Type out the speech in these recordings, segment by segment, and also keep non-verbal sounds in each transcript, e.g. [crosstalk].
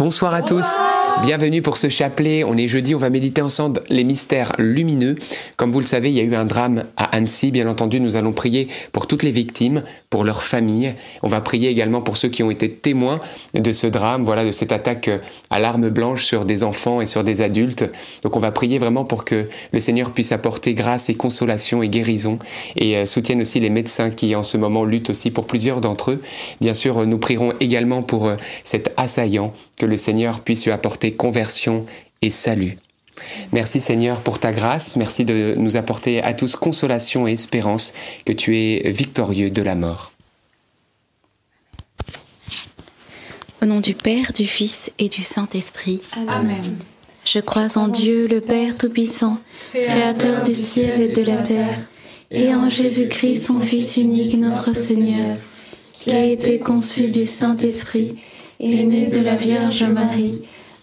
Bonsoir à tous. Bienvenue pour ce chapelet. On est jeudi, on va méditer ensemble les mystères lumineux. Comme vous le savez, il y a eu un drame à Annecy. Bien entendu, nous allons prier pour toutes les victimes, pour leurs familles. On va prier également pour ceux qui ont été témoins de ce drame, voilà, de cette attaque à l'arme blanche sur des enfants et sur des adultes. Donc on va prier vraiment pour que le Seigneur puisse apporter grâce et consolation et guérison et euh, soutienne aussi les médecins qui en ce moment luttent aussi pour plusieurs d'entre eux. Bien sûr, nous prierons également pour euh, cet assaillant que le Seigneur puisse lui apporter conversion et salut. Merci Seigneur pour ta grâce, merci de nous apporter à tous consolation et espérance que tu es victorieux de la mort. Au nom du Père, du Fils et du Saint-Esprit. Amen. Je crois en Dieu, le Père Tout-Puissant, Créateur du ciel et de la terre, et en Jésus-Christ, son Fils unique, notre Seigneur, qui a été conçu du Saint-Esprit, est né de la Vierge Marie,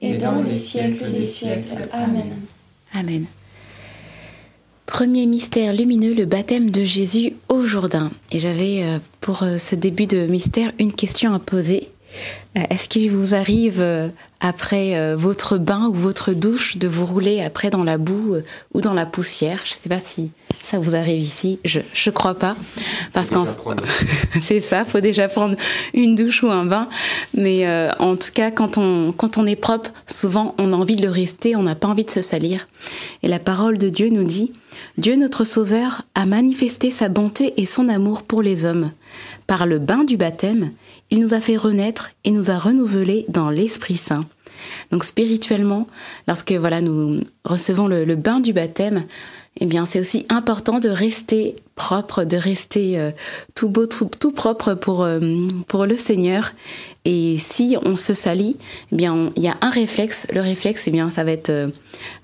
et dans les siècles des siècles. Amen. Amen. Premier mystère lumineux, le baptême de Jésus au Jourdain. Et j'avais euh, pour euh, ce début de mystère une question à poser. Euh, Est-ce qu'il vous arrive euh, après euh, votre bain ou votre douche de vous rouler après dans la boue ou dans la poussière? Je ne sais pas si ça vous arrive ici. Je ne crois pas. Parce qu'en [laughs] c'est ça, faut déjà prendre une douche ou un bain. Mais euh, en tout cas, quand on, quand on est propre, souvent on a envie de le rester, on n'a pas envie de se salir. Et la parole de Dieu nous dit Dieu notre Sauveur a manifesté sa bonté et son amour pour les hommes. Par le bain du baptême, il nous a fait renaître et nous a renouvelés dans l'Esprit Saint. Donc spirituellement, lorsque voilà nous recevons le, bain du baptême, eh bien c'est aussi important de rester propre, de rester euh, tout beau, tout, propre pour, euh, pour le Seigneur. Et si on se salit, eh bien il y a un réflexe. Le réflexe, eh bien ça va être euh,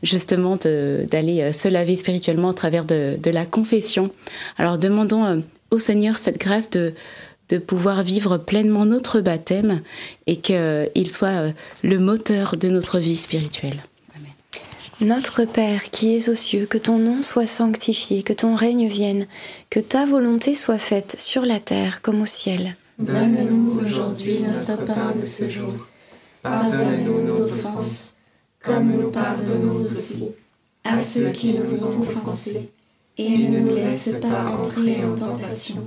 justement d'aller se laver spirituellement au travers de, la confession. Alors demandons au Seigneur cette grâce de de pouvoir vivre pleinement notre baptême et qu'il soit euh, le moteur de notre vie spirituelle. Notre Père qui es aux cieux, que ton nom soit sanctifié, que ton règne vienne, que ta volonté soit faite sur la terre comme au ciel. Donne-nous aujourd'hui notre pain de ce jour. Pardonne-nous nos offenses, comme nous pardonnons aussi à ceux qui nous ont offensés. Et ne nous laisse pas entrer en tentation,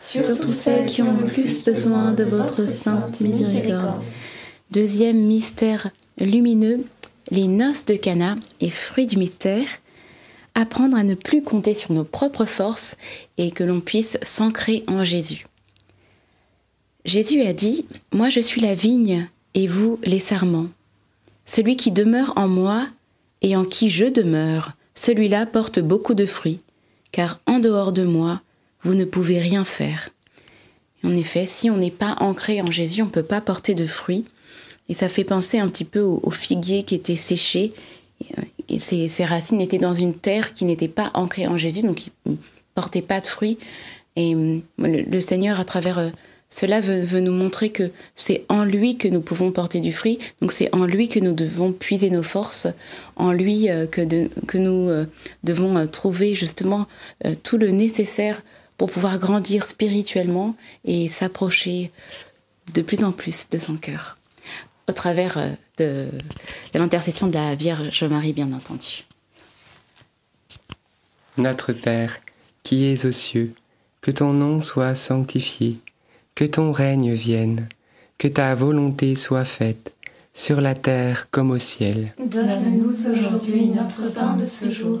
surtout celles qui ont le plus besoin de votre sainte miséricorde. Deuxième mystère lumineux, les noces de Cana et fruit du mystère, apprendre à ne plus compter sur nos propres forces et que l'on puisse s'ancrer en Jésus. Jésus a dit, Moi je suis la vigne et vous les sarments. Celui qui demeure en moi et en qui je demeure, celui-là porte beaucoup de fruits, car en dehors de moi, vous ne pouvez rien faire. En effet, si on n'est pas ancré en Jésus, on ne peut pas porter de fruits. Et ça fait penser un petit peu au, figuier qui était séché. Et ses, racines étaient dans une terre qui n'était pas ancrée en Jésus, donc il ne portait pas de fruits. Et le, le Seigneur, à travers euh, cela, veut, nous montrer que c'est en lui que nous pouvons porter du fruit. Donc c'est en lui que nous devons puiser nos forces, en lui euh, que, nous euh, devons trouver justement tout le nécessaire pour pouvoir grandir spirituellement et s'approcher de plus en plus de son cœur au travers de, de l'intercession de la Vierge Marie, bien entendu. Notre Père, qui es aux cieux, que ton nom soit sanctifié, que ton règne vienne, que ta volonté soit faite, sur la terre comme au ciel. Donne-nous aujourd'hui notre pain de ce jour.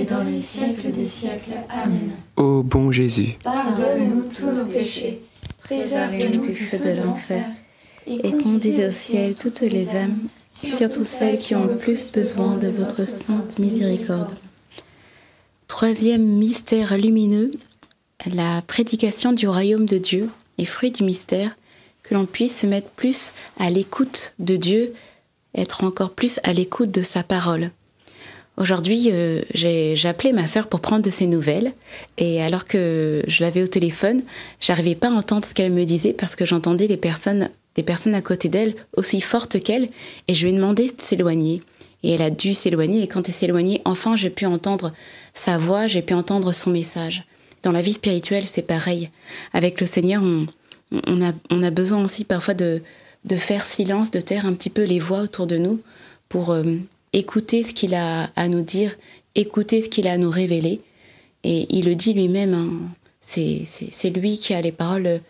et dans les siècles des siècles. Amen. Ô bon Jésus, Pardonne-nous tous nos péchés, préservez-nous du feu de l'enfer, et conduisez au ciel toutes les âmes, surtout celles qui ont le plus besoin de votre sainte miséricorde. Troisième mystère lumineux, la prédication du royaume de Dieu et fruit du mystère, que l'on puisse se mettre plus à l'écoute de Dieu, être encore plus à l'écoute de sa parole. Aujourd'hui, euh, j'ai appelé ma sœur pour prendre de ses nouvelles. Et alors que je l'avais au téléphone, j'arrivais pas à entendre ce qu'elle me disait parce que j'entendais les personnes, des personnes à côté d'elle aussi fortes qu'elle. Et je lui ai demandé de s'éloigner. Et elle a dû s'éloigner. Et quand elle s'est éloignée, enfin, j'ai pu entendre sa voix, j'ai pu entendre son message. Dans la vie spirituelle, c'est pareil. Avec le Seigneur, on, a, besoin aussi parfois de, de faire silence, de taire un petit peu les voix autour de nous pour euh, écouter ce qu'il a à nous dire, écouter ce qu'il a à nous révéler. Et il le dit lui-même, hein, c'est lui qui a les paroles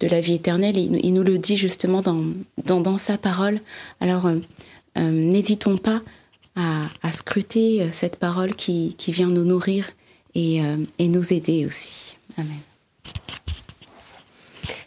de la vie éternelle. Il, nous le dit justement dans, sa parole. Alors, euh, euh, n'hésitons pas à, scruter euh, cette parole qui, vient nous nourrir et nous aider aussi. Amen.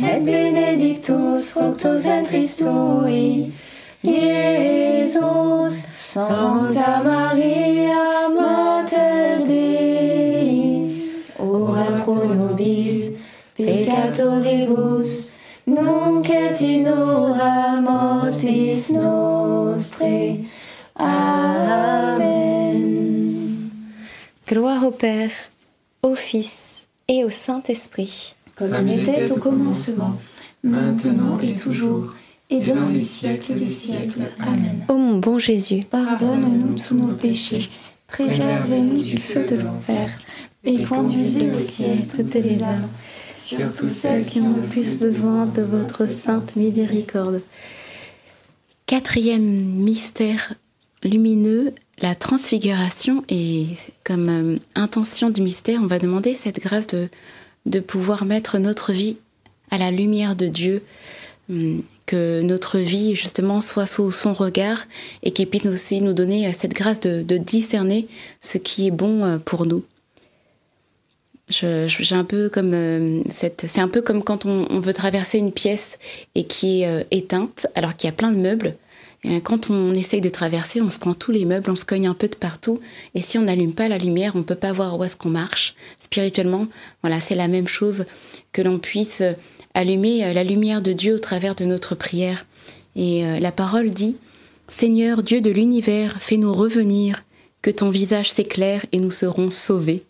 et benedictus fructus ventris tui, Iesus. Santa Maria, Mater Dei, ora pro nobis peccatoribus, nunc et in mortis nostrae. Amen. Gloire au Père, au Fils et au Saint-Esprit. Comme il était au commencement, maintenant et toujours, et dans les siècles des siècles. Amen. Ô mon bon Jésus, Pardonne-nous tous nos péchés, préserve-nous du feu de l'enfer, et conduisez au ciel toutes les âmes, surtout celles qui ont le plus besoin de votre sainte miséricorde. Quatrième mystère lumineux, la transfiguration. Et comme euh, intention du mystère, on va demander cette grâce de, de pouvoir mettre notre vie à la lumière de Dieu, hum, que notre vie justement soit sous son regard et qu'il puisse aussi nous donner euh, cette grâce de, discerner ce qui est bon euh, pour nous. J'ai un peu comme euh, cette, c'est un peu comme quand on, veut traverser une pièce et qui est éteinte, alors qu'il y a plein de meubles. Et quand on essaye de traverser, on se prend tous les meubles, on se cogne un peu de partout. Et si on n'allume pas la lumière, on peut pas voir où est-ce qu'on marche. Spirituellement, voilà, c'est la même chose que l'on puisse euh, allumer euh, la lumière de Dieu au travers de notre prière. Et euh, la parole dit Seigneur Dieu de l'univers, fais-nous revenir, que ton visage s'éclaire et nous serons sauvés.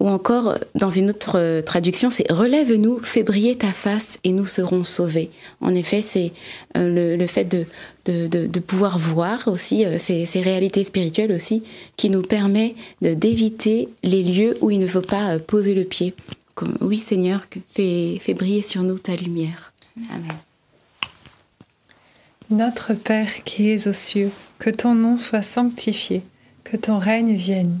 Ou encore, dans une autre euh, traduction, c'est Relève-nous, fais briller ta face et nous serons sauvés. En effet, c'est euh, le, fait de, pouvoir voir aussi euh, ces, réalités spirituelles aussi qui nous permet d'éviter les lieux où il ne faut pas poser le pied. Comme, oui, Seigneur, fais, fais briller sur nous ta lumière. Amen. Notre Père qui es aux cieux, que ton nom soit sanctifié, que ton règne vienne,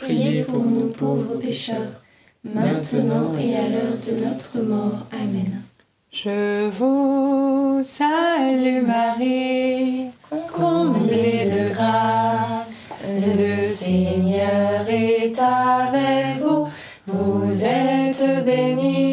priez pour nous pauvres pécheurs, maintenant et à l'heure de notre mort. Amen. Je vous salue Marie, Comblée de grâce, le Seigneur est avec vous. Vous êtes bénie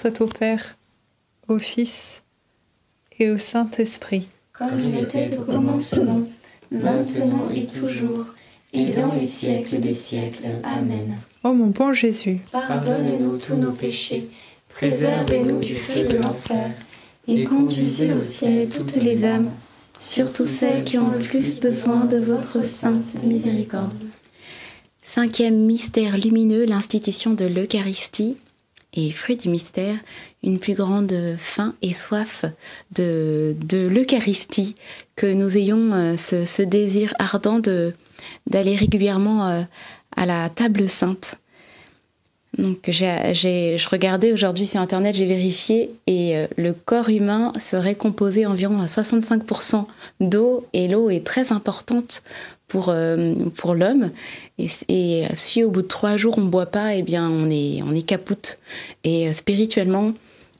soit au Père, au Fils et au Saint-Esprit. Comme il était au commencement, maintenant et toujours, et dans les siècles des siècles. Amen. Ô mon bon Jésus, Pardonne-nous tous nos péchés, préservez-nous du feu de l'enfer, et conduisez au ciel toutes les âmes, surtout celles qui ont le plus besoin de votre sainte miséricorde. Cinquième mystère lumineux, l'institution de l'Eucharistie. Et fruit du mystère, une plus grande faim et soif de, l'Eucharistie, que nous ayons euh, ce, ce désir ardent de, d'aller régulièrement euh, à la table sainte. Donc j'ai, je regardais aujourd'hui sur Internet, j'ai vérifié, et euh, le corps humain serait composé environ à 65% d'eau, et l'eau est très importante pour, euh, pour l'homme. Et, et si au bout de trois jours on ne boit pas, eh bien on est, on est capoute. Et euh, spirituellement,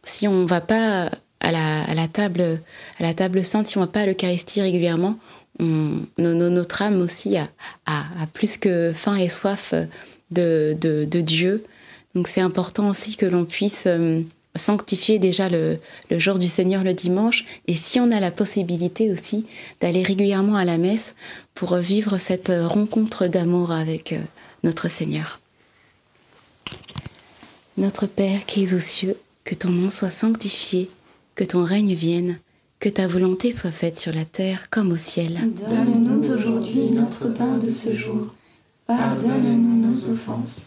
si on ne va pas à la, à la table, à la table sainte, si on ne va pas à l'Eucharistie régulièrement, notre âme aussi a, plus que faim et soif de, de Dieu. Donc c'est important aussi que l'on puisse sanctifier déjà le, jour du Seigneur le dimanche et si on a la possibilité aussi d'aller régulièrement à la messe pour vivre cette rencontre d'amour avec euh, notre Seigneur. Notre Père qui es aux cieux, que ton nom soit sanctifié, que ton règne vienne, que ta volonté soit faite sur la terre comme au ciel. Donne-nous aujourd'hui notre pain de ce jour. Pardonne-nous nos offenses,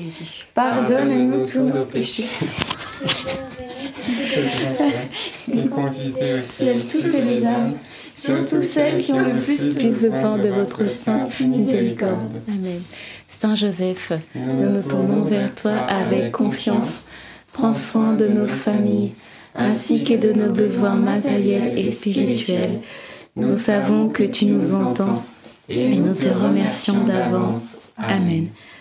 Jésus. Pardonne-nous tous nos péchés. et conduisez au ciel toutes les âmes, surtout celles qui ont le plus besoin de votre sainte miséricorde. Amen. Saint Joseph, nous nous tournons vers toi avec confiance Prends soin de nos familles, ainsi que de nos besoins matériels et spirituels. Nous savons que tu nous entends et nous te remercions d'avance. Amen.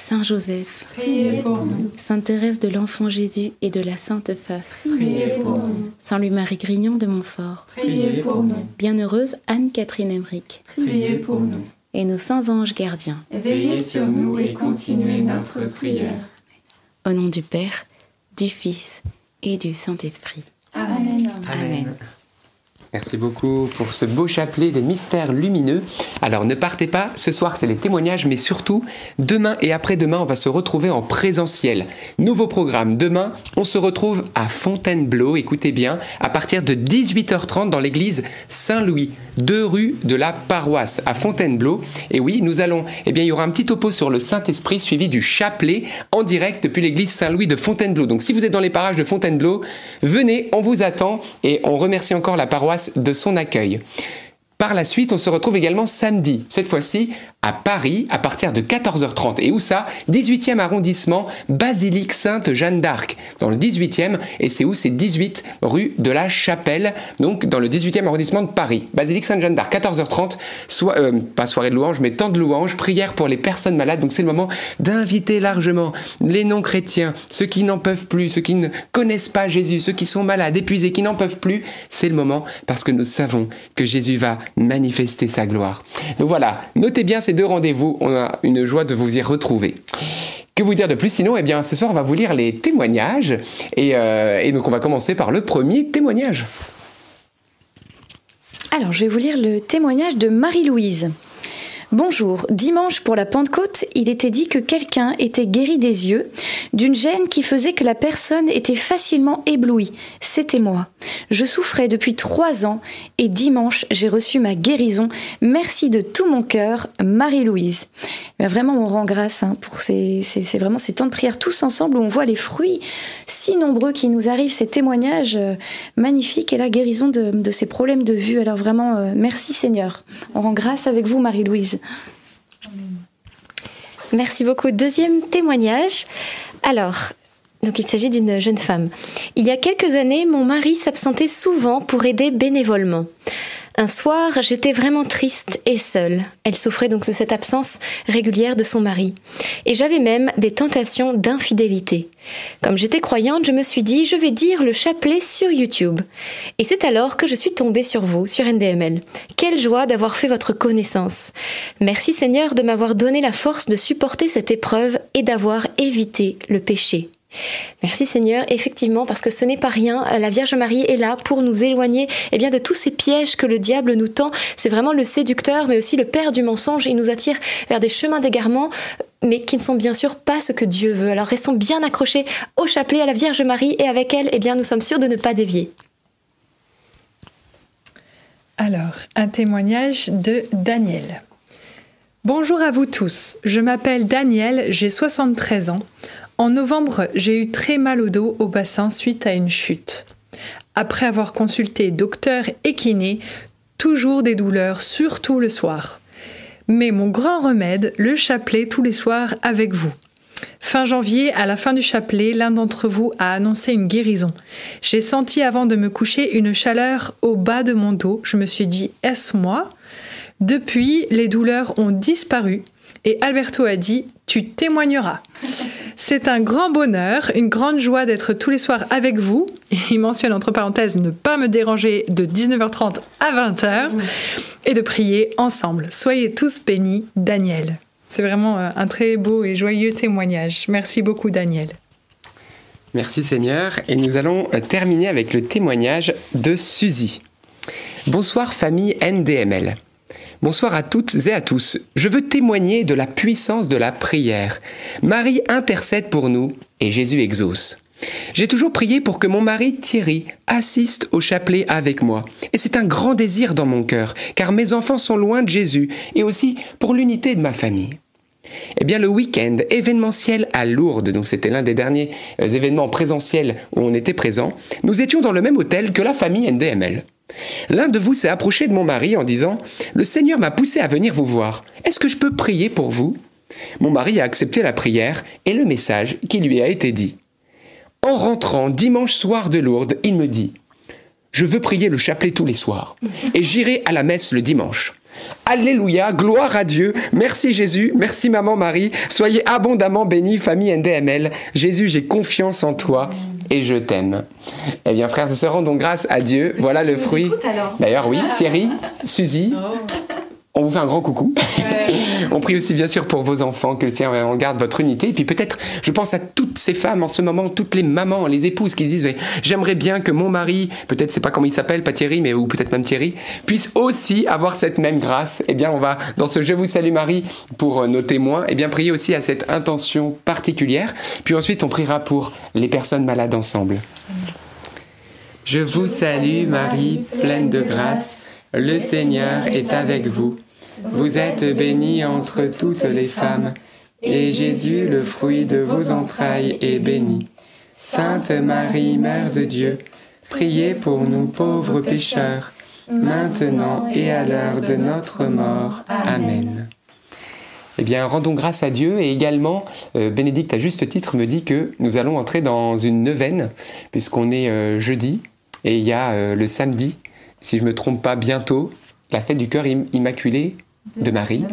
Saint Joseph, priez pour nous. Sainte Thérèse de l'Enfant Jésus et de la Sainte Face, priez pour nous. Saint Louis-Marie Grignon de Montfort, priez pour nous. Bienheureuse Anne-Catherine Emmerich, priez pour nous. Et nos saints anges gardiens, veillez sur nous et continuez notre prière. Au nom du Père, du Fils et du Saint-Esprit. Amen. Amen. Merci beaucoup pour ce beau chapelet des mystères lumineux. Alors ne partez pas, ce soir c'est les témoignages, mais surtout demain et après-demain on va se retrouver en présentiel. Nouveau programme, demain on se retrouve à Fontainebleau, écoutez bien, à partir de 18h30 dans l'église Saint-Louis, deux rues de la paroisse à Fontainebleau. Et oui, nous allons, eh bien il y aura un petit topo sur le Saint-Esprit suivi du chapelet en direct depuis l'église Saint-Louis de Fontainebleau. Donc si vous êtes dans les parages de Fontainebleau, venez, on vous attend et on remercie encore la paroisse de son accueil. Par la suite, on se retrouve également samedi, cette fois-ci à Paris, à partir de 14h30. Et où ça? 18e arrondissement, Basilique Sainte-Jeanne d'Arc, dans le 18e, et c'est où? C'est 18 rue de la Chapelle, donc dans le 18e arrondissement de Paris. Basilique Sainte-Jeanne d'Arc, 14h30, soit, euh, pas soirée de louange, mais temps de louange, prière pour les personnes malades. Donc c'est le moment d'inviter largement les non-chrétiens, ceux qui n'en peuvent plus, ceux qui ne connaissent pas Jésus, ceux qui sont malades, épuisés, qui n'en peuvent plus. C'est le moment parce que nous savons que Jésus va manifester sa gloire. Donc voilà, notez bien ces deux rendez-vous, on a une joie de vous y retrouver. Que vous dire de plus Sinon, eh bien, ce soir, on va vous lire les témoignages. Et, euh, donc, on va commencer par le premier témoignage. Alors, je vais vous lire le témoignage de Marie-Louise. Bonjour, dimanche pour la Pentecôte, il était dit que quelqu'un était guéri des yeux d'une gêne qui faisait que la personne était facilement éblouie. C'était moi. Je souffrais depuis trois ans et dimanche j'ai reçu ma guérison. Merci de tout mon cœur, Marie-Louise. Vraiment, on rend grâce hein, pour ces, temps de prière tous ensemble où on voit les fruits si nombreux qui nous arrivent, ces témoignages euh, magnifiques et la guérison de, ces problèmes de vue. Alors vraiment, euh, merci Seigneur. On rend grâce avec vous, Marie-Louise. Merci beaucoup. Deuxième témoignage. Alors, donc il s'agit d'une jeune femme. Il y a quelques années, mon mari s'absentait souvent pour aider bénévolement. Un soir, j'étais vraiment triste et seule. Elle souffrait donc de cette absence régulière de son mari. Et j'avais même des tentations d'infidélité. Comme j'étais croyante, je me suis dit, je vais dire le chapelet sur YouTube. Et c'est alors que je suis tombée sur vous, sur NDML. Quelle joie d'avoir fait votre connaissance. Merci Seigneur de m'avoir donné la force de supporter cette épreuve et d'avoir évité le péché. Merci Seigneur, effectivement, parce que ce n'est pas rien. La Vierge Marie est là pour nous éloigner eh bien, de tous ces pièges que le diable nous tend. C'est vraiment le séducteur, mais aussi le père du mensonge. Il nous attire vers des chemins d'égarement, mais qui ne sont bien sûr pas ce que Dieu veut. Alors restons bien accrochés au chapelet, à la Vierge Marie, et avec elle, eh bien, nous sommes sûrs de ne pas dévier. Alors, un témoignage de Daniel. Bonjour à vous tous, je m'appelle Daniel, j'ai 73 ans. En novembre, j'ai eu très mal au dos, au bassin, suite à une chute. Après avoir consulté docteur et kiné, toujours des douleurs, surtout le soir. Mais mon grand remède, le chapelet tous les soirs avec vous. Fin janvier, à la fin du chapelet, l'un d'entre vous a annoncé une guérison. J'ai senti avant de me coucher une chaleur au bas de mon dos. Je me suis dit, est-ce moi? Depuis, les douleurs ont disparu et Alberto a dit Tu témoigneras. C'est un grand bonheur, une grande joie d'être tous les soirs avec vous. Il mentionne entre parenthèses ne pas me déranger de 19h30 à 20h et de prier ensemble. Soyez tous bénis, Daniel. C'est vraiment euh, un très beau et joyeux témoignage. Merci beaucoup, Daniel. Merci Seigneur. Et nous allons euh, terminer avec le témoignage de Suzy. Bonsoir famille NDML. Bonsoir à toutes et à tous. Je veux témoigner de la puissance de la prière. Marie intercède pour nous et Jésus exauce. J'ai toujours prié pour que mon mari Thierry assiste au chapelet avec moi. Et c'est un grand désir dans mon cœur, car mes enfants sont loin de Jésus, et aussi pour l'unité de ma famille. Eh bien, le week-end événementiel à Lourdes, donc c'était l'un des derniers euh, événements présentiels où on était présent, nous étions dans le même hôtel que la famille NDML. L'un de vous s'est approché de mon mari en disant Le Seigneur m'a poussé à venir vous voir. Est-ce que je peux prier pour vous? Mon mari a accepté la prière et le message qui lui a été dit. En rentrant dimanche soir de Lourdes, il me dit Je veux prier le chapelet tous les soirs et j'irai à la messe le dimanche. Alléluia, gloire à Dieu, merci Jésus, merci Maman Marie, soyez abondamment bénis, famille NDML. Jésus, j'ai confiance en toi et je t'aime. Eh bien, frères et sœurs, rendons grâce à Dieu. Voilà le fruit. D'ailleurs, oui, [laughs] Thierry, Suzy, on vous fait un grand coucou. [laughs] on prie aussi bien sûr pour vos enfants, que le Seigneur en garde votre unité. Et puis peut-être, je pense à toutes ces femmes en ce moment, toutes les mamans, les épouses qui se disent, j'aimerais bien que mon mari, peut-être c'est pas comment il s'appelle, pas Thierry, mais ou peut-être même Thierry, puisse aussi avoir cette même grâce. Eh bien, on va, dans ce Je vous salue Marie, pour nos témoins, eh bien, prier aussi à cette intention particulière. Puis ensuite, on priera pour les personnes malades ensemble. Je vous salue Marie, pleine de grâce. Le Seigneur est avec vous. Vous êtes bénie entre toutes les femmes, et Jésus, le fruit de vos entrailles, est béni. Sainte Marie, Mère de Dieu, priez pour nous pauvres pécheurs, maintenant et à l'heure de notre mort. Amen. Eh bien, rendons grâce à Dieu et également, euh, Bénédicte, à juste titre, me dit que nous allons entrer dans une neuvaine, puisqu'on est euh, jeudi et il y a euh, le samedi si je ne me trompe pas, bientôt, la fête du cœur immaculé de, Marie.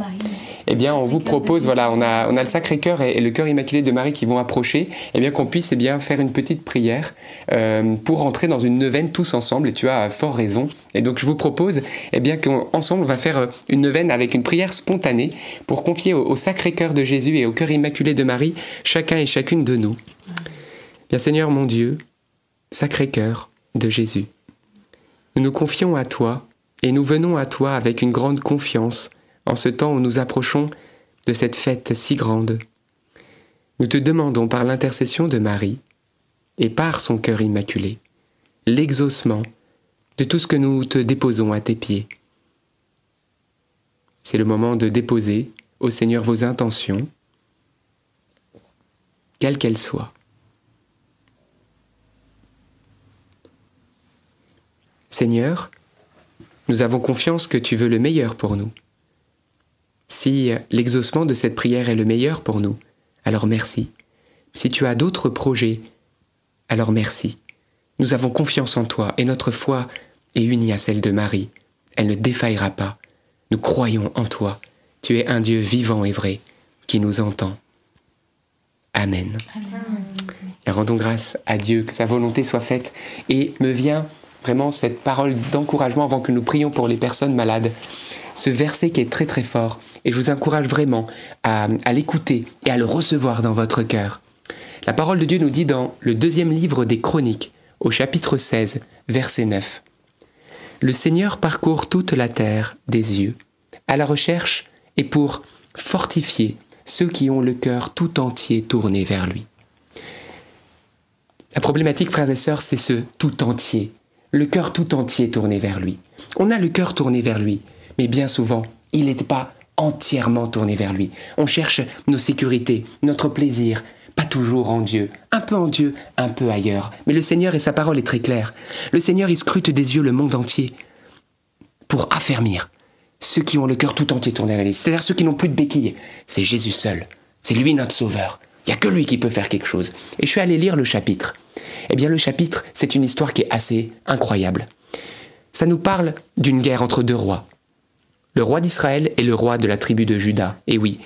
Eh bien, on vous propose, voilà, on a, on a le Sacré-Cœur et, le cœur immaculé de Marie qui vont approcher, eh bien qu'on puisse eh bien faire une petite prière euh, pour entrer dans une neuvaine tous ensemble. Et tu as fort raison. Et donc, je vous propose, eh bien qu'ensemble, on va faire euh, une neuvaine avec une prière spontanée pour confier au, Sacré-Cœur de Jésus et au cœur immaculé de Marie chacun et chacune de nous. Bien, Seigneur mon Dieu, Sacré-Cœur de Jésus. Nous nous confions à toi et nous venons à toi avec une grande confiance en ce temps où nous approchons de cette fête si grande. Nous te demandons par l'intercession de Marie et par son cœur immaculé l'exaucement de tout ce que nous te déposons à tes pieds. C'est le moment de déposer au Seigneur vos intentions, quelles qu'elles soient. Seigneur, nous avons confiance que tu veux le meilleur pour nous. Si l'exaucement de cette prière est le meilleur pour nous, alors merci. Si tu as d'autres projets, alors merci. Nous avons confiance en toi et notre foi est unie à celle de Marie. Elle ne défaillera pas. Nous croyons en toi. Tu es un Dieu vivant et vrai qui nous entend. Amen. Et rendons grâce à Dieu, que sa volonté soit faite. Et me vient vraiment cette parole d'encouragement avant que nous prions pour les personnes malades. Ce verset qui est très très fort et je vous encourage vraiment à, l'écouter et à le recevoir dans votre cœur. La parole de Dieu nous dit dans le deuxième livre des Chroniques, au chapitre 16, verset 9. Le Seigneur parcourt toute la terre des yeux, à la recherche et pour fortifier ceux qui ont le cœur tout entier tourné vers lui. La problématique, frères et sœurs, c'est ce tout entier le cœur tout entier tourné vers lui. On a le cœur tourné vers lui, mais bien souvent, il n'est pas entièrement tourné vers lui. On cherche nos sécurités, notre plaisir, pas toujours en Dieu, un peu en Dieu, un peu ailleurs. Mais le Seigneur et sa parole est très claire. Le Seigneur, il scrute des yeux le monde entier pour affermir ceux qui ont le cœur tout entier tourné vers lui, c'est-à-dire ceux qui n'ont plus de béquilles. C'est Jésus seul. C'est lui notre sauveur. Il n'y a que lui qui peut faire quelque chose. Et je suis allé lire le chapitre. Eh bien, le chapitre, c'est une histoire qui est assez incroyable. Ça nous parle d'une guerre entre deux rois. Le roi d'Israël et le roi de la tribu de Juda. Et oui,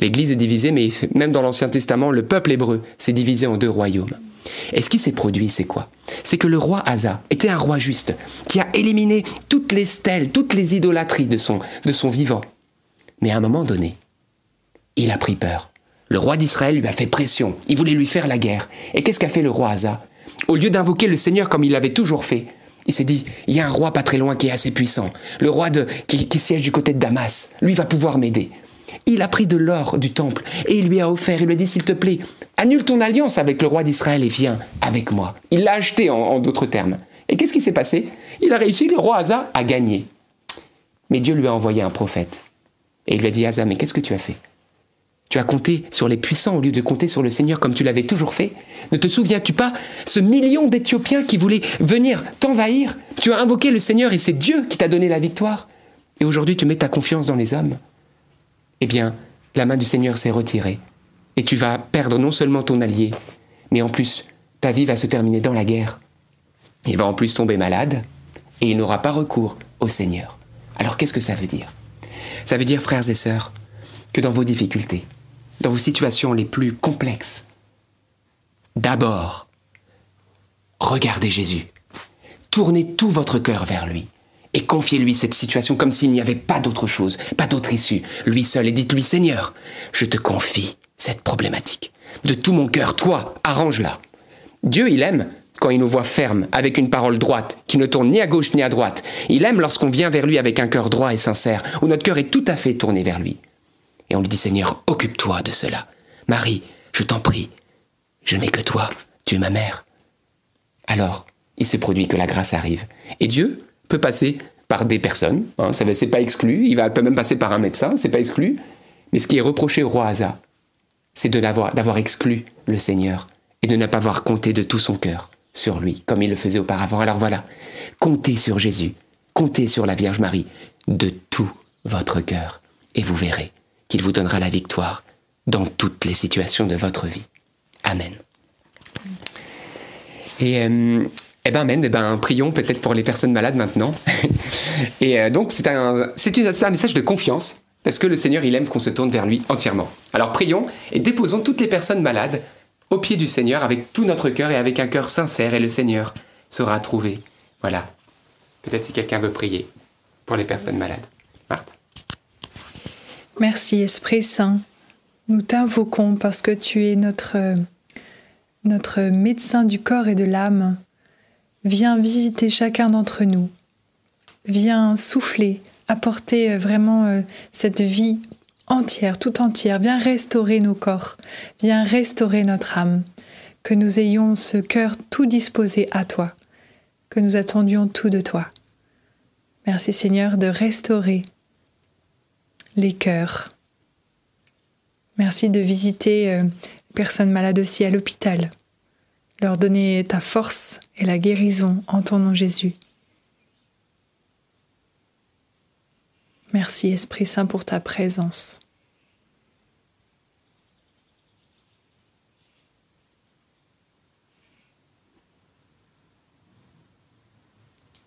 l'Église est divisée, mais même dans l'Ancien Testament, le peuple hébreu s'est divisé en deux royaumes. Et ce qui s'est produit, c'est quoi? C'est que le roi Asa était un roi juste, qui a éliminé toutes les stèles, toutes les idolâtries de son, de son vivant. Mais à un moment donné, il a pris peur. Le roi d'Israël lui a fait pression, il voulait lui faire la guerre. Et qu'est-ce qu'a fait le roi Asa? Au lieu d'invoquer le Seigneur comme il l'avait toujours fait, il s'est dit, il y a un roi pas très loin qui est assez puissant, le roi qui, siège du côté de Damas, lui va pouvoir m'aider. Il a pris de l'or du temple et il lui a offert. Il lui a dit S'il te plaît, annule ton alliance avec le roi d'Israël et viens avec moi. Il l'a acheté en, d'autres termes. Et qu'est-ce qui s'est passé? Il a réussi, le roi Asa a gagné. Mais Dieu lui a envoyé un prophète. Et il lui a dit Asa, mais qu'est-ce que tu as fait? Tu as compté sur les puissants au lieu de compter sur le Seigneur comme tu l'avais toujours fait Ne te souviens-tu pas ce million d'Éthiopiens qui voulaient venir t'envahir? Tu as invoqué le Seigneur et c'est Dieu qui t'a donné la victoire. Et aujourd'hui tu mets ta confiance dans les hommes. Eh bien, la main du Seigneur s'est retirée. Et tu vas perdre non seulement ton allié, mais en plus, ta vie va se terminer dans la guerre. Il va en plus tomber malade, et il n'aura pas recours au Seigneur. Alors qu'est-ce que ça veut dire? Ça veut dire, frères et sœurs, que dans vos difficultés, dans vos situations les plus complexes. D'abord, regardez Jésus. Tournez tout votre cœur vers lui et confiez-lui cette situation comme s'il n'y avait pas d'autre chose, pas d'autre issue, lui seul, et dites-lui, Seigneur, je te confie cette problématique. De tout mon cœur, toi, arrange-la. Dieu, il aime quand il nous voit fermes, avec une parole droite, qui ne tourne ni à gauche ni à droite. Il aime lorsqu'on vient vers lui avec un cœur droit et sincère, où notre cœur est tout à fait tourné vers lui. Et on lui dit Seigneur, occupe-toi de cela. Marie, je t'en prie, je n'ai que toi, tu es ma mère. Alors, il se produit que la grâce arrive. Et Dieu peut passer par des personnes, hein, ça c'est pas exclu, il va, peut même passer par un médecin, c'est pas exclu. Mais ce qui est reproché au roi Asa, c'est d'avoir exclu le Seigneur et de ne pas avoir compté de tout son cœur sur lui, comme il le faisait auparavant. Alors voilà, comptez sur Jésus, comptez sur la Vierge Marie de tout votre cœur, et vous verrez, qu'il vous donnera la victoire dans toutes les situations de votre vie. Amen. Et euh, eh ben amen, eh ben prions peut-être pour les personnes malades maintenant. [laughs] et euh, donc c'est un, un message de confiance parce que le Seigneur il aime qu'on se tourne vers lui entièrement. Alors prions et déposons toutes les personnes malades au pied du Seigneur avec tout notre cœur et avec un cœur sincère et le Seigneur sera trouvé. Voilà. Peut-être si quelqu'un veut prier pour les personnes malades. Marthe? Merci Esprit Saint. Nous t'invoquons parce que tu es notre, médecin du corps et de l'âme. Viens visiter chacun d'entre nous. Viens souffler, apporter vraiment euh, cette vie entière, tout entière. Viens restaurer nos corps. Viens restaurer notre âme. Que nous ayons ce cœur tout disposé à toi. Que nous attendions tout de toi. Merci Seigneur de restaurer les cœurs. Merci de visiter euh, les personnes malades aussi à l'hôpital. Leur donner ta force et la guérison en ton nom Jésus. Merci Esprit Saint pour ta présence.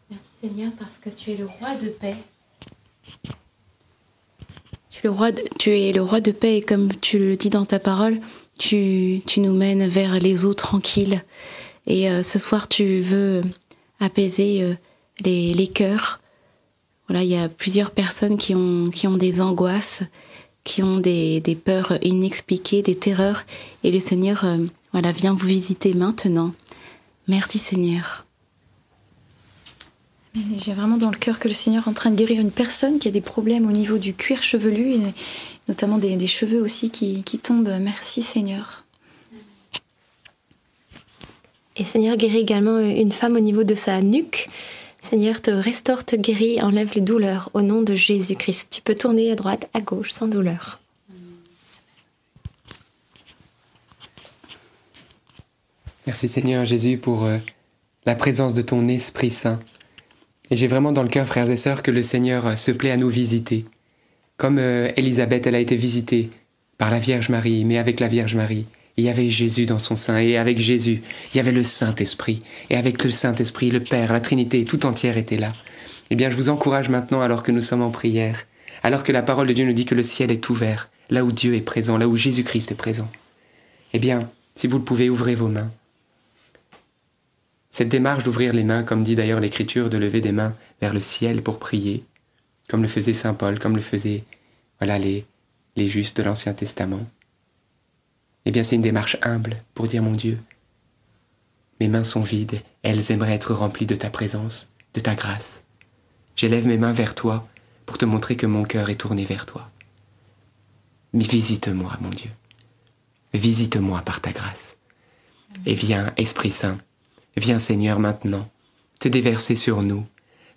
Merci Seigneur parce que tu es le roi de paix le roi tu es le roi de paix et comme tu le dis dans ta parole, tu, nous mènes vers les eaux tranquilles. Et euh, ce soir, tu veux apaiser euh, les, cœurs. Voilà, il y a plusieurs personnes qui ont, qui ont des angoisses, qui ont des, des peurs inexpliquées, des terreurs. Et le Seigneur, euh, voilà, vient vous visiter maintenant. Merci Seigneur. J'ai vraiment dans le cœur que le Seigneur est en train de guérir une personne qui a des problèmes au niveau du cuir chevelu, et notamment des, cheveux aussi qui, tombent. Merci Seigneur. Et Seigneur guérit également une femme au niveau de sa nuque. Seigneur te restaure, te guérit, enlève les douleurs au nom de Jésus-Christ. Tu peux tourner à droite, à gauche sans douleur. Merci Seigneur Jésus pour euh, la présence de ton Esprit Saint et j'ai vraiment dans le cœur, frères et sœurs, que le Seigneur euh, se plaît à nous visiter. Comme euh, Élisabeth, elle a été visitée par la Vierge Marie, mais avec la Vierge Marie, il y avait Jésus dans son sein, et avec Jésus, il y avait le Saint-Esprit. Et avec le Saint-Esprit, le Père, la Trinité tout entière était là. Eh bien, je vous encourage maintenant, alors que nous sommes en prière, alors que la parole de Dieu nous dit que le ciel est ouvert, là où Dieu est présent, là où Jésus-Christ est présent. Eh bien, si vous le pouvez, ouvrez vos mains. Cette démarche d'ouvrir les mains, comme dit d'ailleurs l'Écriture, de lever des mains vers le ciel pour prier, comme le faisait Saint Paul, comme le faisaient les justes de l'Ancien Testament, eh bien c'est une démarche humble pour dire mon Dieu, mes mains sont vides, elles aimeraient être remplies de ta présence, de ta grâce. J'élève mes mains vers toi pour te montrer que mon cœur est tourné vers toi. Mais visite-moi, mon Dieu. Visite-moi par ta grâce. Et viens, Esprit Saint, viens, Seigneur, maintenant, te déverser sur nous,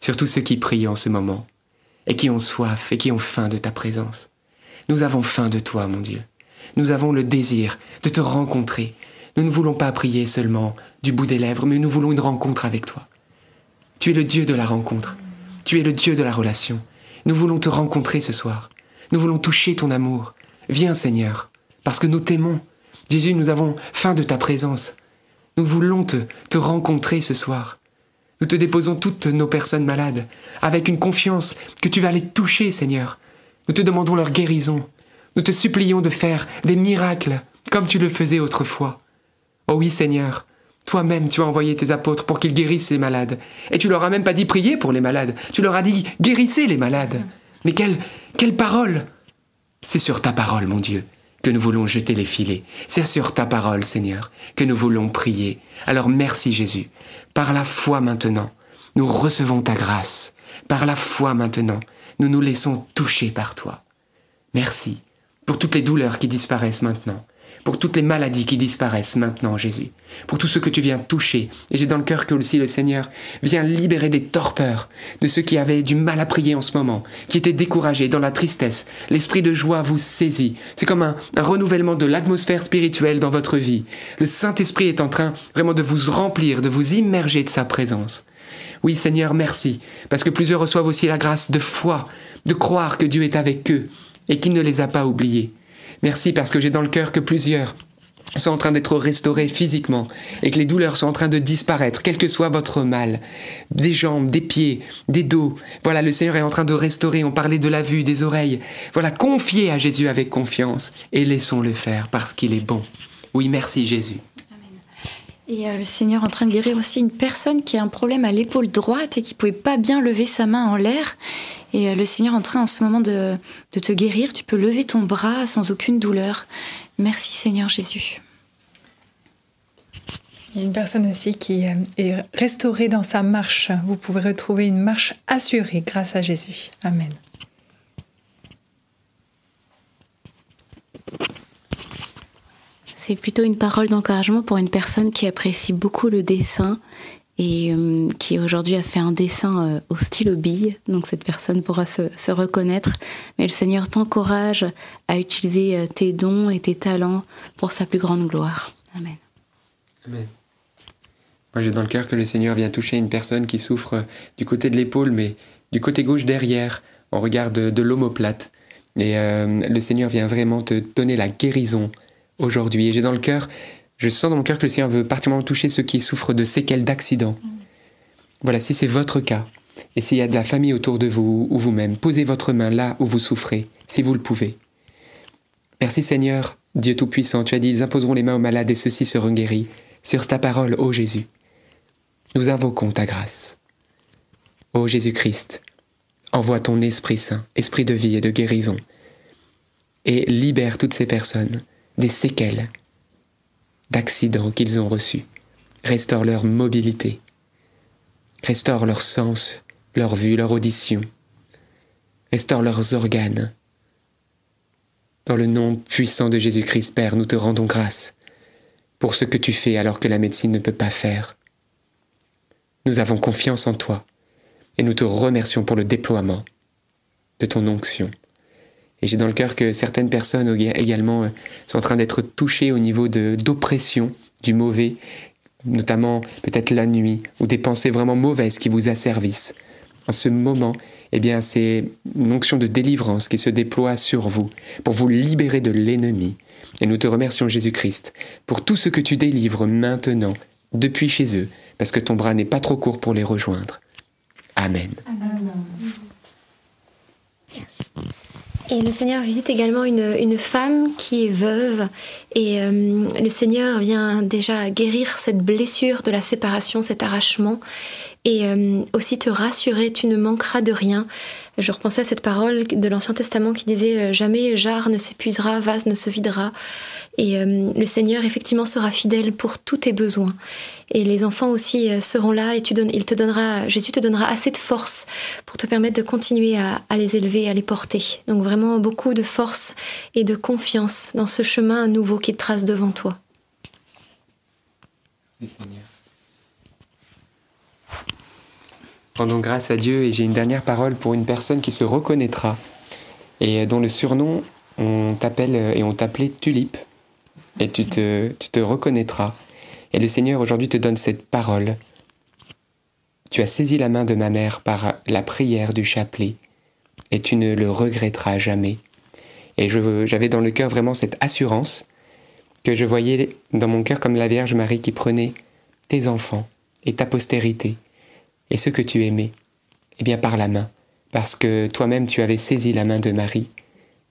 sur tous ceux qui prient en ce moment, et qui ont soif et qui ont faim de ta présence. Nous avons faim de toi, mon Dieu. Nous avons le désir de te rencontrer. Nous ne voulons pas prier seulement du bout des lèvres, mais nous voulons une rencontre avec toi. Tu es le Dieu de la rencontre. Tu es le Dieu de la relation. Nous voulons te rencontrer ce soir. Nous voulons toucher ton amour. Viens Seigneur, parce que nous t'aimons. Jésus, nous avons faim de ta présence. Nous voulons te, rencontrer ce soir. Nous te déposons toutes nos personnes malades, avec une confiance que tu vas les toucher, Seigneur. Nous te demandons leur guérison. Nous te supplions de faire des miracles, comme tu le faisais autrefois. Oh oui, Seigneur, toi-même tu as envoyé tes apôtres pour qu'ils guérissent les malades. Et tu leur as même pas dit prier pour les malades, tu leur as dit guérissez les malades. Mais quelle parole c'est sur ta parole, mon Dieu, que nous voulons jeter les filets. C'est sur ta parole, Seigneur, que nous voulons prier. Alors merci Jésus. Par la foi maintenant, nous recevons ta grâce. Par la foi maintenant, nous nous laissons toucher par toi. Merci pour toutes les douleurs qui disparaissent maintenant pour toutes les maladies qui disparaissent maintenant, Jésus, pour tout ce que tu viens toucher. Et j'ai dans le cœur que aussi le Seigneur vient libérer des torpeurs de ceux qui avaient du mal à prier en ce moment, qui étaient découragés dans la tristesse. L'esprit de joie vous saisit. C'est comme un, un renouvellement de l'atmosphère spirituelle dans votre vie. Le Saint-Esprit est en train vraiment de vous remplir, de vous immerger de sa présence. Oui, Seigneur, merci, parce que plusieurs reçoivent aussi la grâce de foi, de croire que Dieu est avec eux et qu'il ne les a pas oubliés. Merci parce que j'ai dans le cœur que plusieurs sont en train d'être restaurés physiquement et que les douleurs sont en train de disparaître, quel que soit votre mal. Des jambes, des pieds, des dos. Voilà, le Seigneur est en train de restaurer. On parlait de la vue, des oreilles. Voilà, confiez à Jésus avec confiance et laissons-le faire parce qu'il est bon. Oui, merci Jésus. Et euh, le Seigneur est en train de guérir aussi une personne qui a un problème à l'épaule droite et qui ne pouvait pas bien lever sa main en l'air. Et euh, le Seigneur est en train en ce moment de, de te guérir. Tu peux lever ton bras sans aucune douleur. Merci Seigneur Jésus. Une personne aussi qui euh, est restaurée dans sa marche. Vous pouvez retrouver une marche assurée grâce à Jésus. Amen. C'est plutôt une parole d'encouragement pour une personne qui apprécie beaucoup le dessin et euh, qui aujourd'hui a fait un dessin euh, au stylo bille. Donc cette personne pourra se, reconnaître. Mais le Seigneur t'encourage à utiliser euh, tes dons et tes talents pour sa plus grande gloire. Amen. Amen. Moi, j'ai dans le cœur que le Seigneur vient toucher une personne qui souffre du côté de l'épaule, mais du côté gauche derrière, en regard de, l'omoplate. Et le Seigneur vient vraiment te donner la guérison aujourd'hui. Et j'ai dans le cœur, je sens dans mon cœur que le Seigneur veut particulièrement toucher ceux qui souffrent de séquelles d'accidents. Voilà, si c'est votre cas, et s'il y a de la famille autour de vous ou vous-même, posez votre main là où vous souffrez, si vous le pouvez. Merci Seigneur, Dieu Tout-Puissant, tu as dit, ils imposeront les mains aux malades et ceux-ci seront guéris. Sur ta parole, ô Jésus, nous invoquons ta grâce. Ô Jésus-Christ, envoie ton Esprit Saint, Esprit de vie et de guérison, et libère toutes ces personnes des séquelles d'accidents qu'ils ont reçus. Restaure leur mobilité, restaure leur sens, leur vue, leur audition, restaure leurs organes. Dans le nom puissant de Jésus-Christ, Père, nous te rendons grâce pour ce que tu fais alors que la médecine ne peut pas faire. Nous avons confiance en toi et nous te remercions pour le déploiement de ton onction. Et j'ai dans le cœur que certaines personnes également euh, sont en train d'être touchées au niveau d'oppression du mauvais, notamment peut-être la nuit, ou des pensées vraiment mauvaises qui vous asservissent. En ce moment, eh bien, c'est une onction de délivrance qui se déploie sur vous pour vous libérer de l'ennemi. Et nous te remercions, Jésus-Christ, pour tout ce que tu délivres maintenant, depuis chez eux, parce que ton bras n'est pas trop court pour les rejoindre. Amen. Amen. Et le Seigneur visite également une, femme qui est veuve et euh, le Seigneur vient déjà guérir cette blessure de la séparation, cet arrachement et euh, aussi te rassurer, tu ne manqueras de rien. Je repensais à cette parole de l'Ancien Testament qui disait Jamais jarre ne s'épuisera, vase ne se videra. Et le Seigneur, effectivement, sera fidèle pour tous tes besoins. Et les enfants aussi seront là et tu il te donnera, Jésus te donnera assez de force pour te permettre de continuer à, les élever, à les porter. Donc vraiment beaucoup de force et de confiance dans ce chemin nouveau qu'il trace devant toi. Rendons grâce à Dieu et j'ai une dernière parole pour une personne qui se reconnaîtra et dont le surnom on t'appelle et on t'appelait Tulipe et tu te, tu te reconnaîtras. Et le Seigneur aujourd'hui te donne cette parole. Tu as saisi la main de ma mère par la prière du chapelet et tu ne le regretteras jamais. Et j'avais dans le cœur vraiment cette assurance que je voyais dans mon cœur comme la Vierge Marie qui prenait tes enfants et ta postérité et ce que tu aimais, eh bien par la main, parce que toi-même tu avais saisi la main de Marie,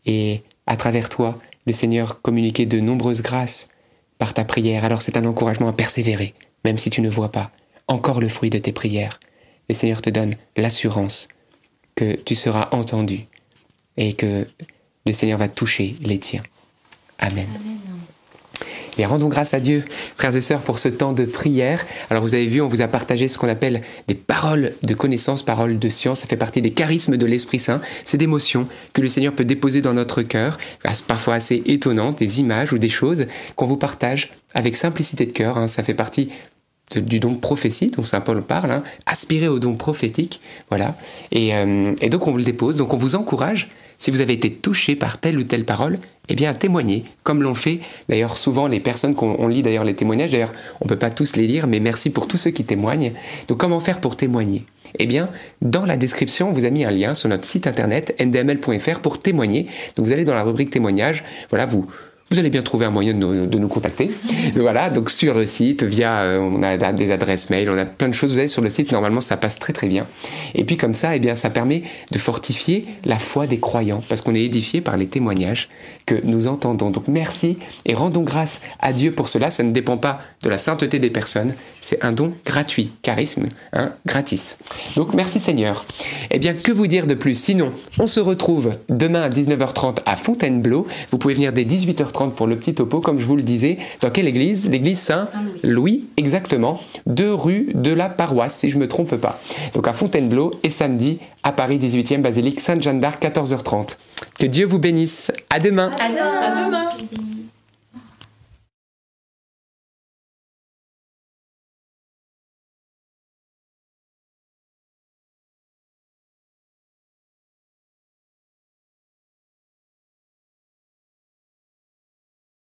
et à travers toi, le Seigneur communiquait de nombreuses grâces par ta prière. Alors c'est un encouragement à persévérer, même si tu ne vois pas encore le fruit de tes prières. Le Seigneur te donne l'assurance que tu seras entendu et que le Seigneur va toucher les tiens. Amen. Et rendons grâce à Dieu, frères et sœurs, pour ce temps de prière. Alors vous avez vu, on vous a partagé ce qu'on appelle des paroles de connaissance, paroles de science. Ça fait partie des charismes de l'Esprit Saint. C'est des émotions que le Seigneur peut déposer dans notre cœur, parfois assez étonnantes, des images ou des choses qu'on vous partage avec simplicité de cœur. Hein. Ça fait partie du don de prophétie dont Saint Paul parle, hein. aspirer au don prophétique, voilà. Et, euh, et donc on vous le dépose. Donc on vous encourage si vous avez été touché par telle ou telle parole, eh bien témoignez, comme l'ont fait d'ailleurs souvent les personnes qu'on lit d'ailleurs les témoignages. D'ailleurs, on ne peut pas tous les lire, mais merci pour tous ceux qui témoignent. Donc comment faire pour témoigner? Eh bien, dans la description, on vous a mis un lien sur notre site internet ndml.fr pour témoigner. Donc vous allez dans la rubrique témoignage, voilà, vous vous allez bien trouver un moyen de nous, contacter. voilà, donc sur le site, via, euh, on a des adresses mail, on a plein de choses. Vous allez sur le site, normalement, ça passe très très bien. Et puis comme ça, eh bien, ça permet de fortifier la foi des croyants, parce qu'on est édifié par les témoignages que nous entendons. Donc merci et rendons grâce à Dieu pour cela. Ça ne dépend pas de la sainteté des personnes, c'est un don gratuit, charisme, hein, gratis. Donc merci Seigneur. Eh bien, que vous dire de plus? Sinon, on se retrouve demain à 19h30 à Fontainebleau. Vous pouvez venir dès 18h30 pour le petit topo, comme je vous le disais. Dans quelle église? L'église Saint-Louis, exactement. Deux rues de la paroisse, si je ne me trompe pas. Donc à Fontainebleau et samedi à Paris 18e, basilique Sainte-Jeanne d'Arc, 14h30. Que Dieu vous bénisse. À demain. À demain. À demain.